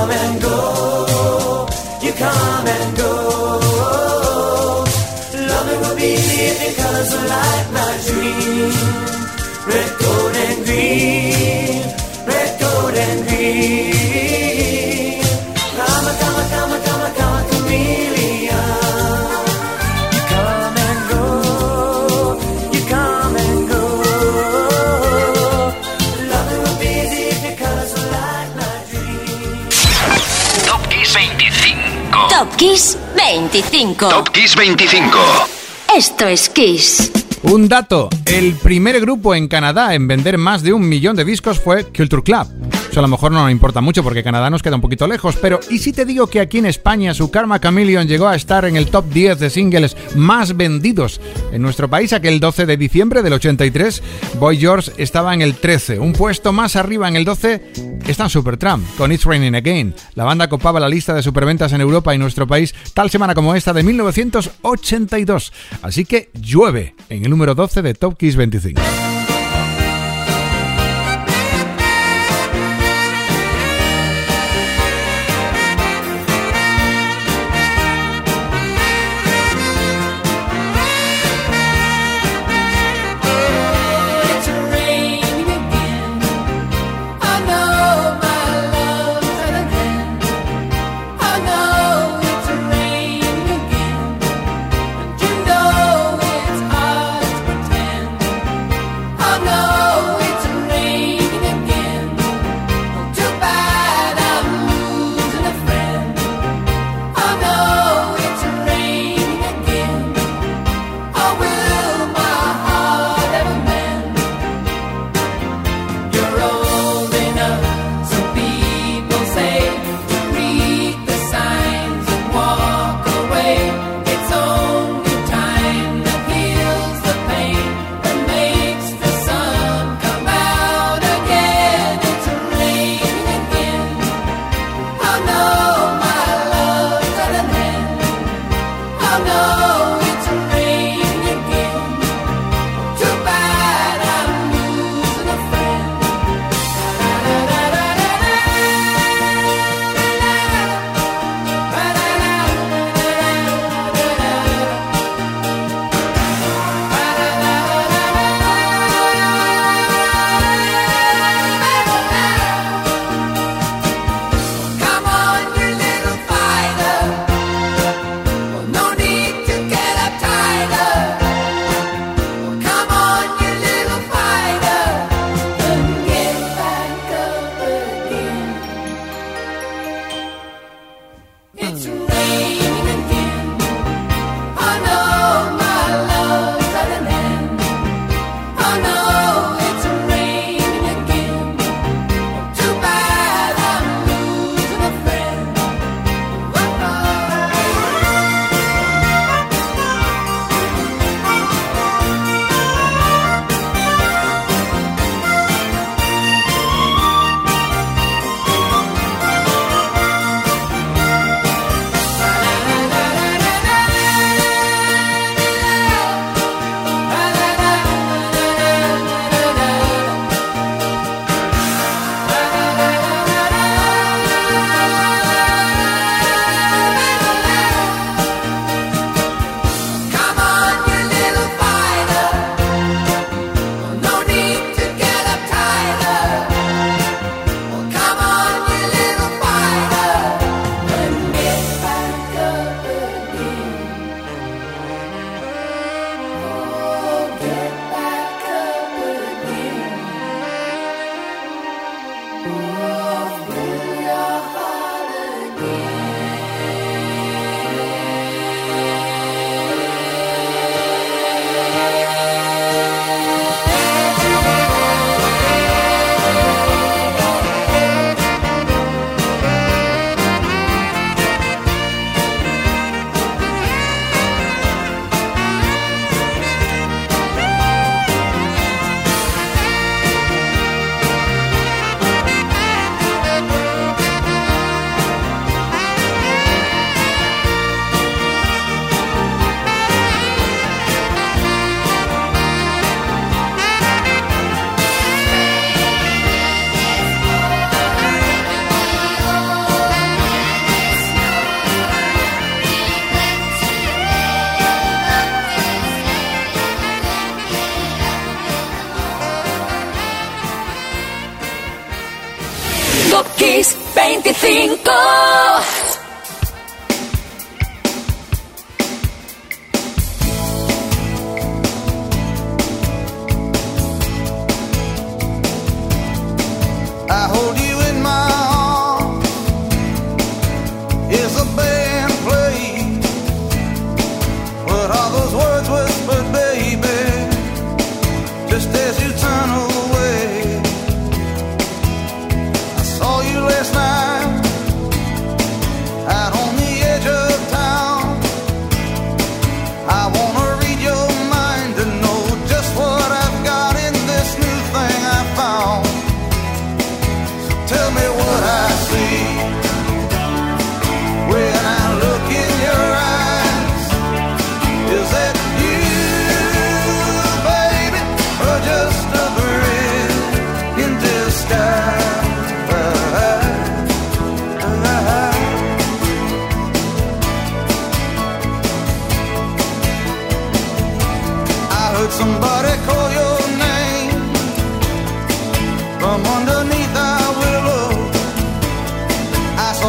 Top Kiss 25. Top Kiss 25. Esto es Kiss. Un dato, el primer grupo en Canadá en vender más de un millón de discos fue Culture Club. Eso a lo mejor no nos importa mucho porque Canadá nos queda un poquito lejos, pero ¿y si te digo que aquí en España su Karma Chameleon llegó a estar en el top 10 de singles más vendidos en nuestro país aquel 12 de diciembre del 83? Boy George estaba en el 13, un puesto más arriba en el 12 está Supertramp con It's Raining Again. La banda copaba la lista de superventas en Europa y nuestro país tal semana como esta de 1982. Así que llueve en el número 12 de Top Kiss 25.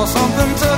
A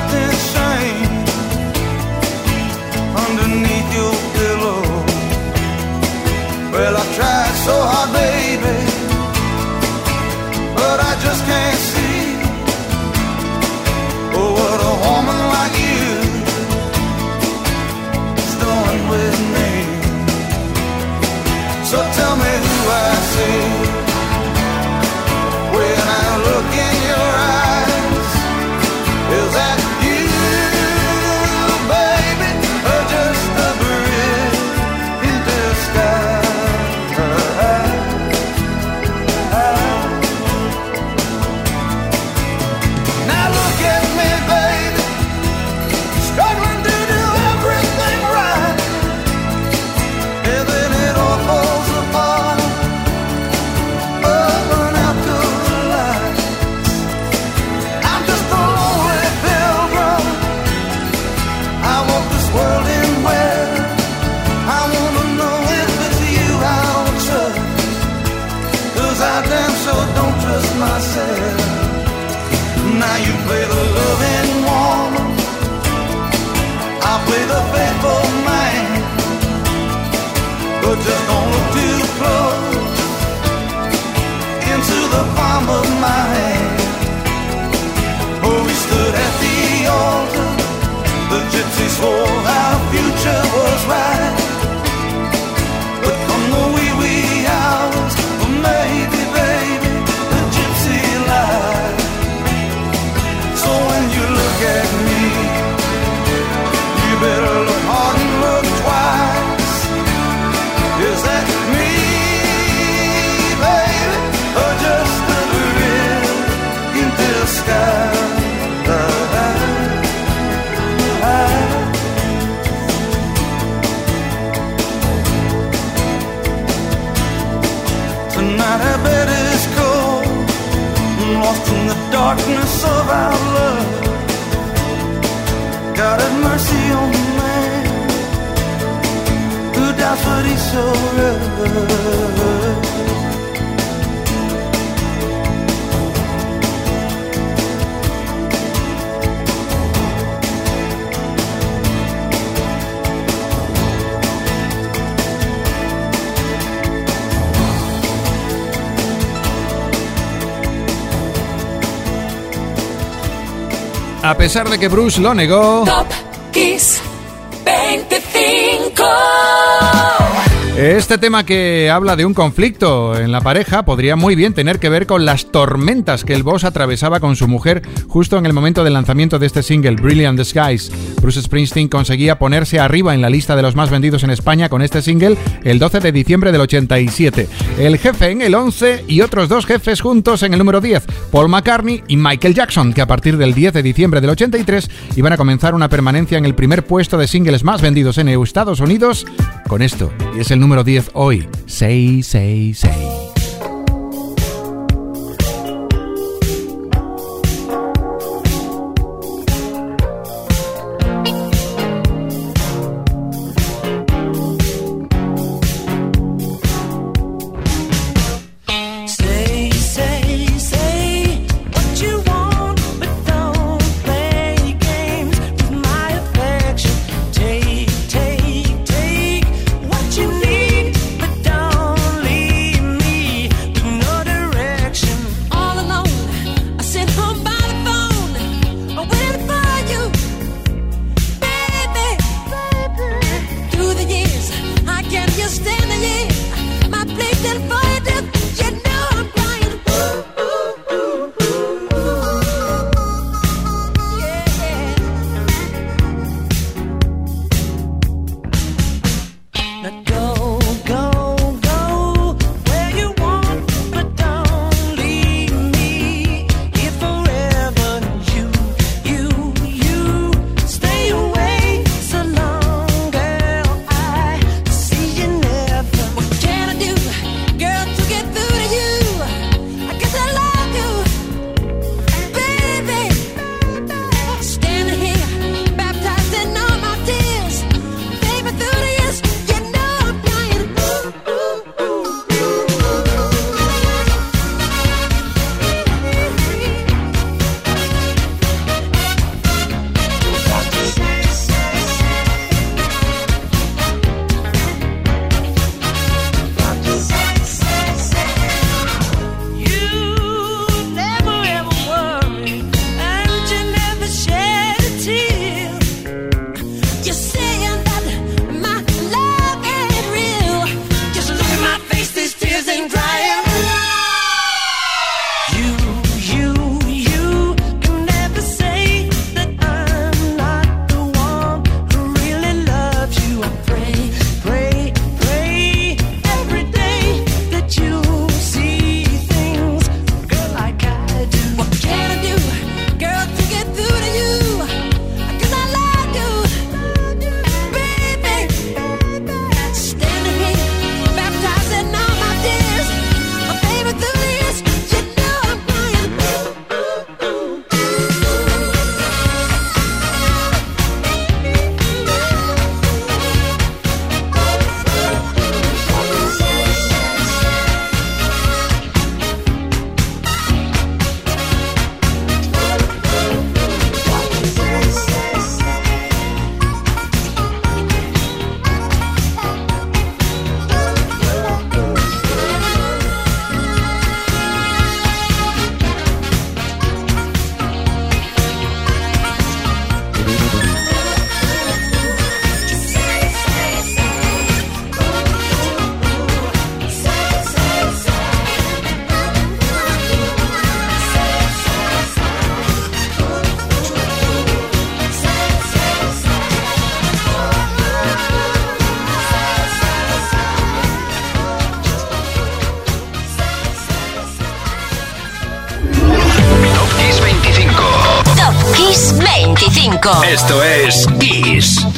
pesar de que Bruce lo negó. Top Kiss 25. Este tema que habla de un conflicto en la pareja podría muy bien tener que ver con las tormentas que el boss atravesaba con su mujer justo en el momento del lanzamiento de este single, Brilliant Skies. Bruce Springsteen conseguía ponerse arriba en la lista de los más vendidos en España con este single el 12 de diciembre del 87. El jefe en el 11 y otros dos jefes juntos en el número 10, Paul McCartney y Michael Jackson, que a partir del 10 de diciembre del 83 iban a comenzar una permanencia en el primer puesto de singles más vendidos en Estados Unidos con esto. Y es el número 10 hoy. 666. Esto es Kiss.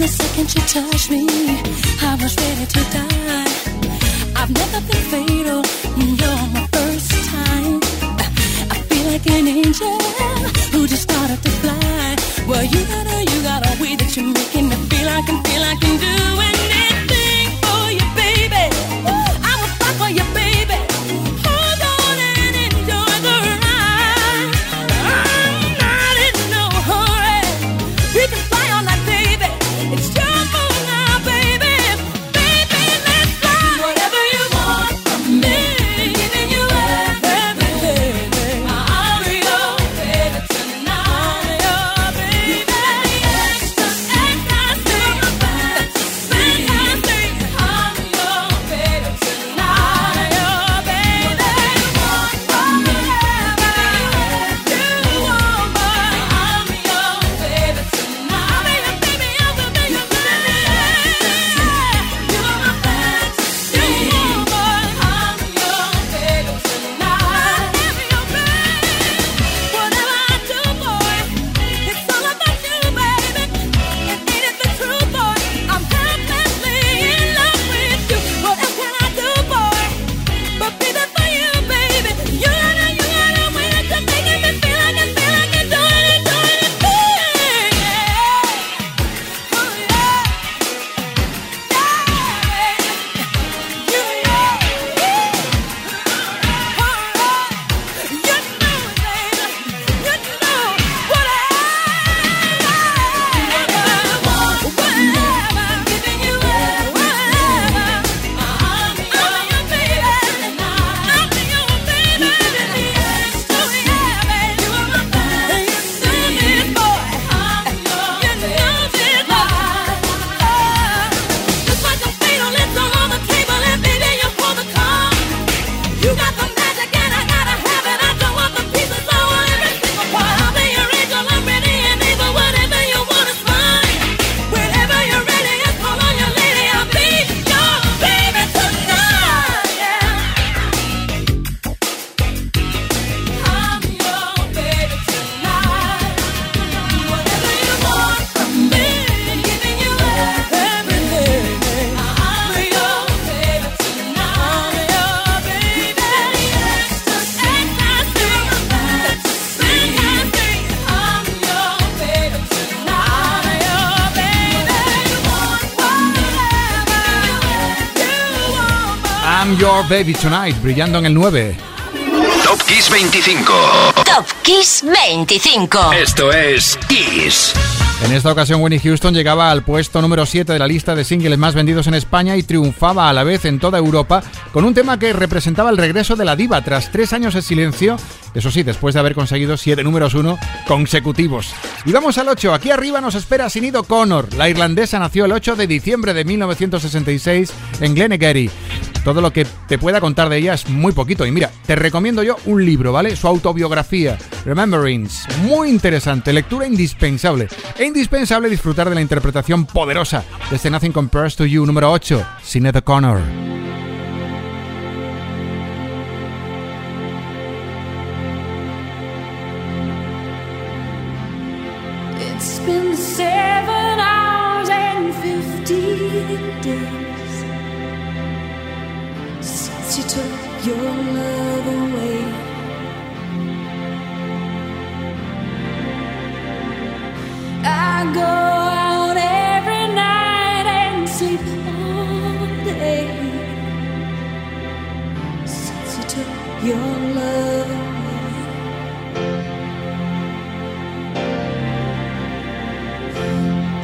the second you touched me, I was ready to die. I've never been fatal, you're my first time. I feel like an angel who just started to fly. Well, you got a, you got a way that you're making me feel I can, feel I can do it. Baby Tonight, brillando en el 9. Top Kiss 25. Top Kiss 25. Esto es Kiss. En esta ocasión, Winnie Houston llegaba al puesto número 7 de la lista de singles más vendidos en España y triunfaba a la vez en toda Europa con un tema que representaba el regreso de la diva tras tres años de silencio, eso sí, después de haber conseguido siete números uno consecutivos. Y vamos al 8, aquí arriba nos espera Sinido Connor. La irlandesa nació el 8 de diciembre de 1966 en Glenegery. Todo lo que te pueda contar de ella es muy poquito. Y mira, te recomiendo yo un libro, ¿vale? Su autobiografía, Rememberings. Muy interesante, lectura indispensable. E indispensable disfrutar de la interpretación poderosa de este Nothing Compares to You número 8, Sinead Connor. Your love away. I go out every night and sleep all day since you took your love away.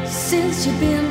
Since you've been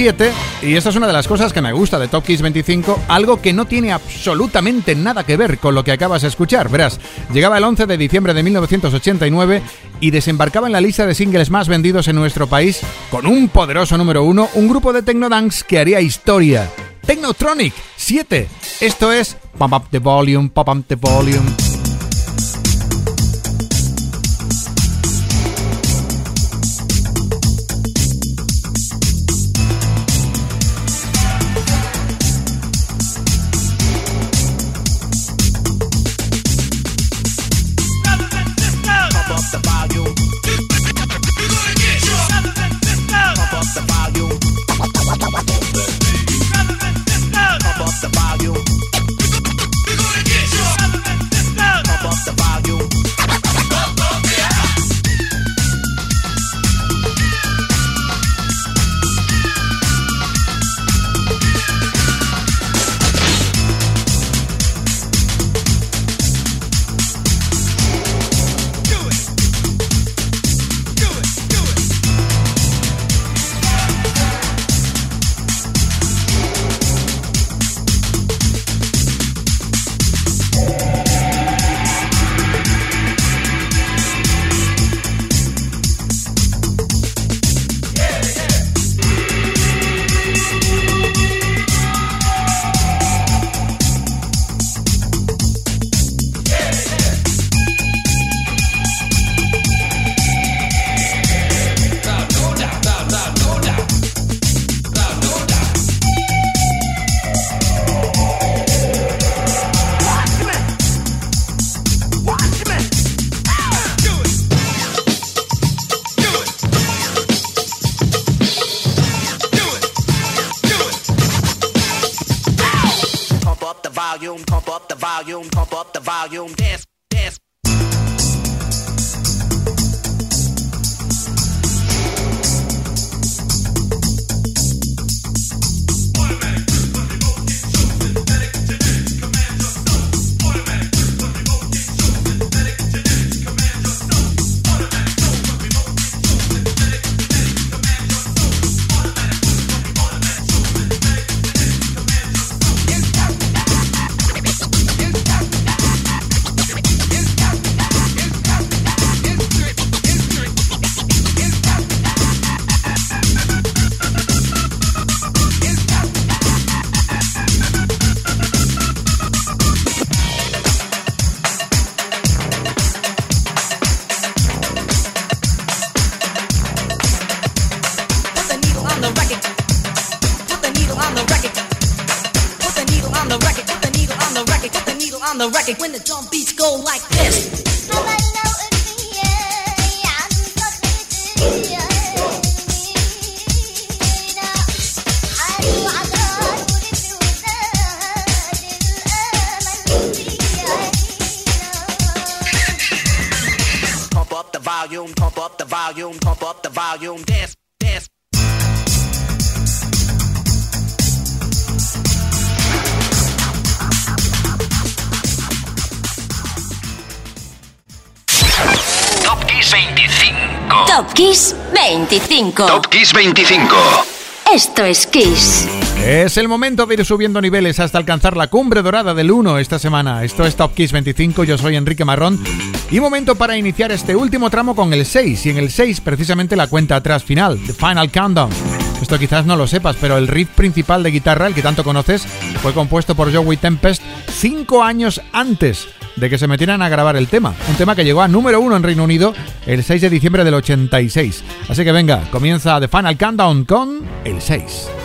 7, y esta es una de las cosas que me gusta de Top Kiss 25, algo que no tiene absolutamente nada que ver con lo que acabas de escuchar. Verás, llegaba el 11 de diciembre de 1989 y desembarcaba en la lista de singles más vendidos en nuestro país con un poderoso número 1, un grupo de Technodance que haría historia. Technotronic 7. Esto es Pump Up the Volume, Pump Up the Volume. Volume, dance, volume, pump up the volume, dance, dance. Top Kiss 25. Top Kiss 25. Top Kiss 25. Esto es Kiss. Es el momento de ir subiendo niveles hasta alcanzar la cumbre dorada del 1 esta semana. Esto es Top Kiss 25, yo soy Enrique Marrón. Y momento para iniciar este último tramo con el 6. Y en el 6 precisamente la cuenta atrás final, The Final Countdown. Esto quizás no lo sepas, pero el riff principal de guitarra, el que tanto conoces, fue compuesto por Joey Tempest cinco años antes de que se metieran a grabar el tema. Un tema que llegó a número uno en Reino Unido el 6 de diciembre del 86. Así que venga, comienza The Final Countdown con el 6.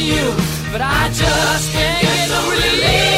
You, but I just can't get no relief.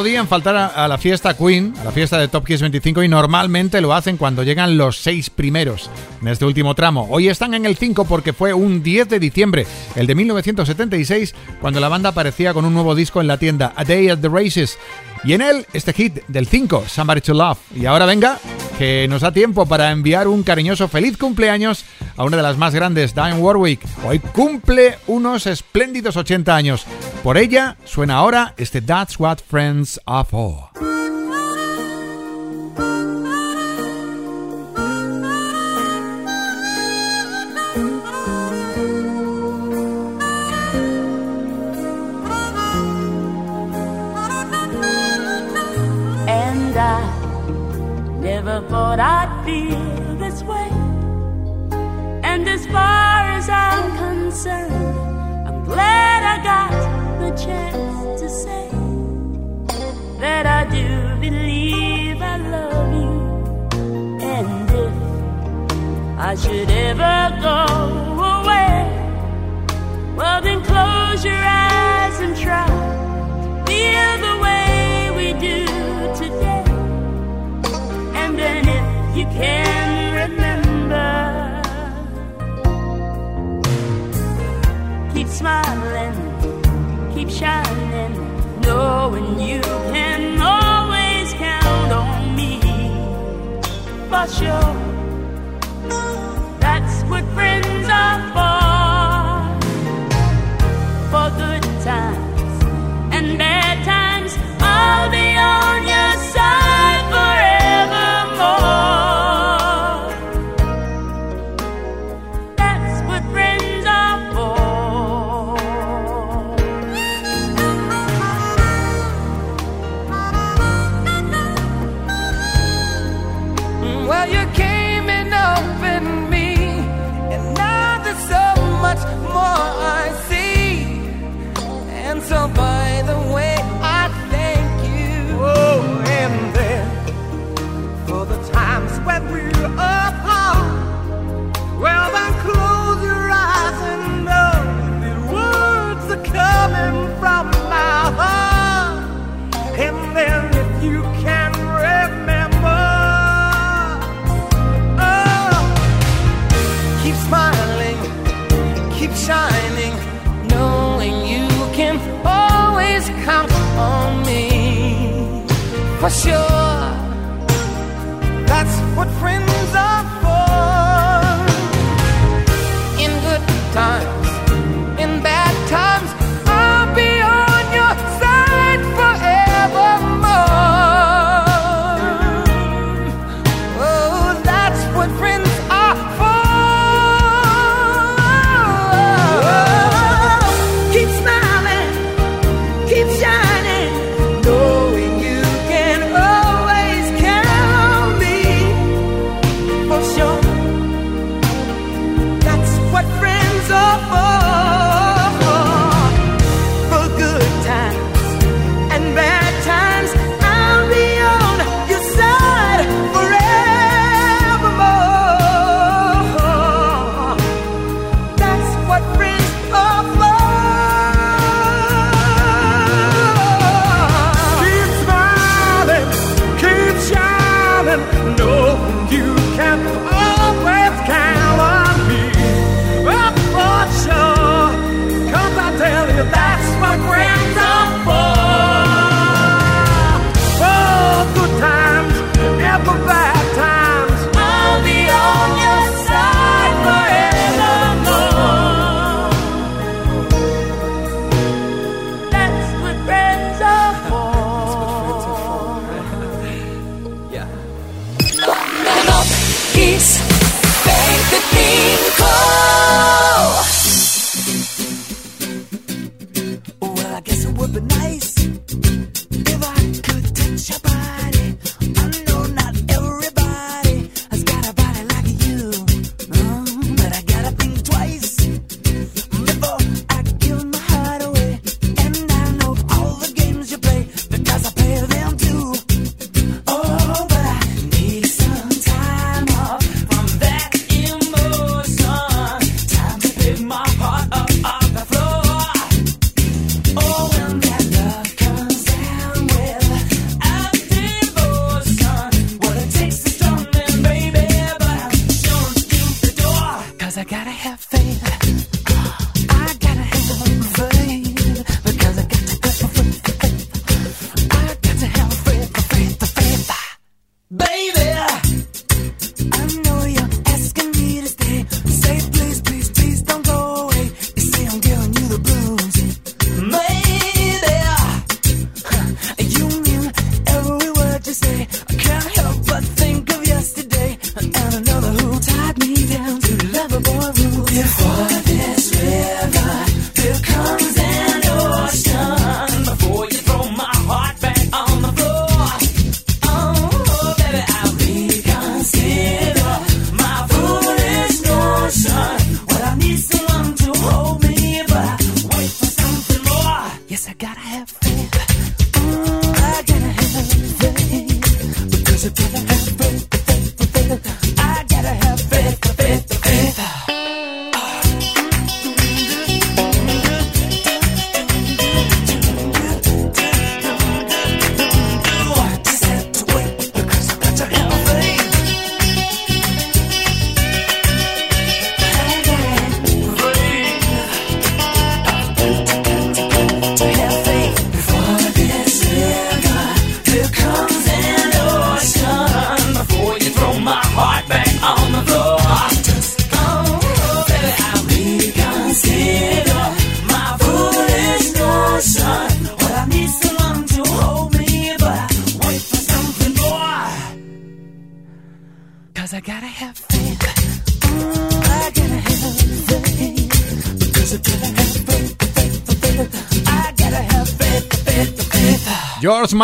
Podían faltar a, a la fiesta Queen, a la fiesta de Top Kiss 25 y normalmente lo hacen cuando llegan los seis primeros en este último tramo. Hoy están en el 5 porque fue un 10 de diciembre, el de 1976, cuando la banda aparecía con un nuevo disco en la tienda, A Day at the Races. Y en él, este hit del 5, Somebody to Love. Y ahora venga, que nos da tiempo para enviar un cariñoso feliz cumpleaños a una de las más grandes, Diane Warwick. Hoy cumple unos espléndidos 80 años. Por ella suena ahora este That's What Friends Are For. Never thought I'd feel this way. And as far as I'm concerned, I'm glad I got the chance to say that I do believe I love you. And if I should ever go away, well, then close your eyes and try to feel the for sure. That's what friends are. For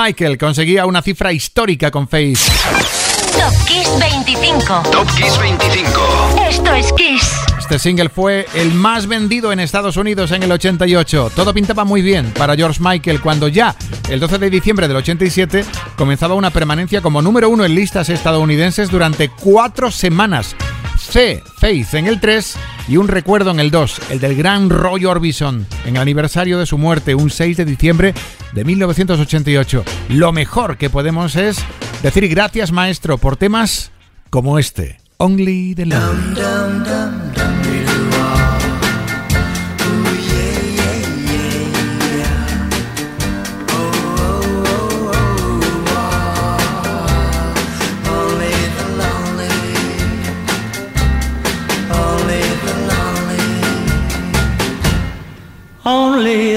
Michael conseguía una cifra histórica con Face. Top Kiss 25. Top Kiss 25. Esto es Kiss. Este single fue el más vendido en Estados Unidos en el 88. Todo pintaba muy bien para George Michael cuando ya, el 12 de diciembre del 87, comenzaba una permanencia como número uno en listas estadounidenses durante cuatro semanas. C, Faith en el 3 y un recuerdo en el 2, el del gran Roy Orbison, en el aniversario de su muerte, un 6 de diciembre de 1988. Lo mejor que podemos es decir gracias maestro por temas como este, Only the Love. Lonely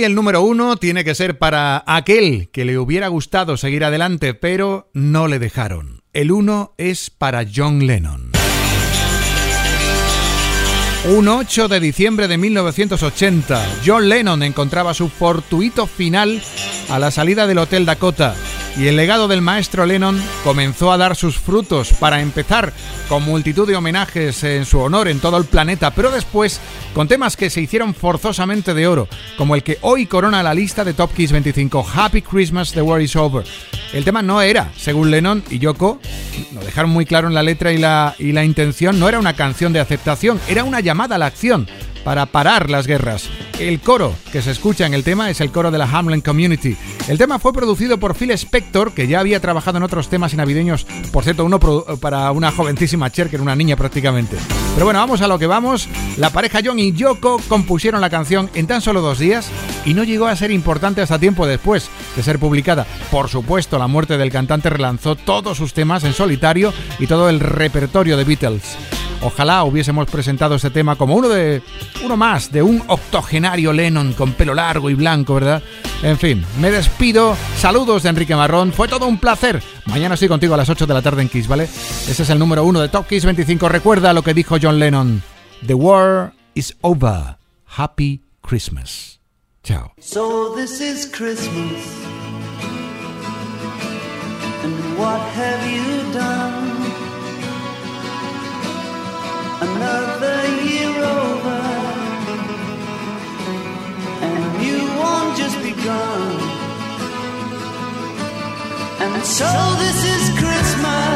El número uno tiene que ser para aquel que le hubiera gustado seguir adelante, pero no le dejaron. El uno es para John Lennon. Un 8 de diciembre de 1980, John Lennon encontraba su fortuito final a la salida del Hotel Dakota y el legado del maestro Lennon comenzó a dar sus frutos para empezar con multitud de homenajes en su honor en todo el planeta, pero después con temas que se hicieron forzosamente de oro, como el que hoy corona la lista de Top Kiss 25, Happy Christmas, The War is Over. El tema no era, según Lennon y Yoko, lo dejaron muy claro en la letra y la intención, no era una canción de aceptación, era una llamada a la acción para parar las guerras. El coro que se escucha en el tema es el coro de la Hamlin Community. El tema fue producido por Phil Spector, que ya había trabajado en otros temas navideños, por cierto, uno para una jovencísima Cher, que era una niña prácticamente. Pero bueno, vamos a lo que vamos. La pareja John y Yoko compusieron la canción en tan solo dos días y no llegó a ser importante hasta tiempo después de ser publicada. Por supuesto, la muerte del cantante relanzó todos sus temas en solitario y todo el repertorio de Beatles. Ojalá hubiésemos presentado este tema como uno de uno más de un octogenario Lennon con pelo largo y blanco, ¿verdad? En fin, me despido. Saludos de Enrique Marrón. Fue todo un placer. Mañana estoy contigo a las 8 de la tarde en Kiss, ¿vale? Ese es el número uno de Top Kiss 25. Recuerda lo que dijo John Lennon. The war is over. Happy Christmas. Chao. So this is Christmas. And what have you done? Another year over, and new one just begun. And so this is Christmas.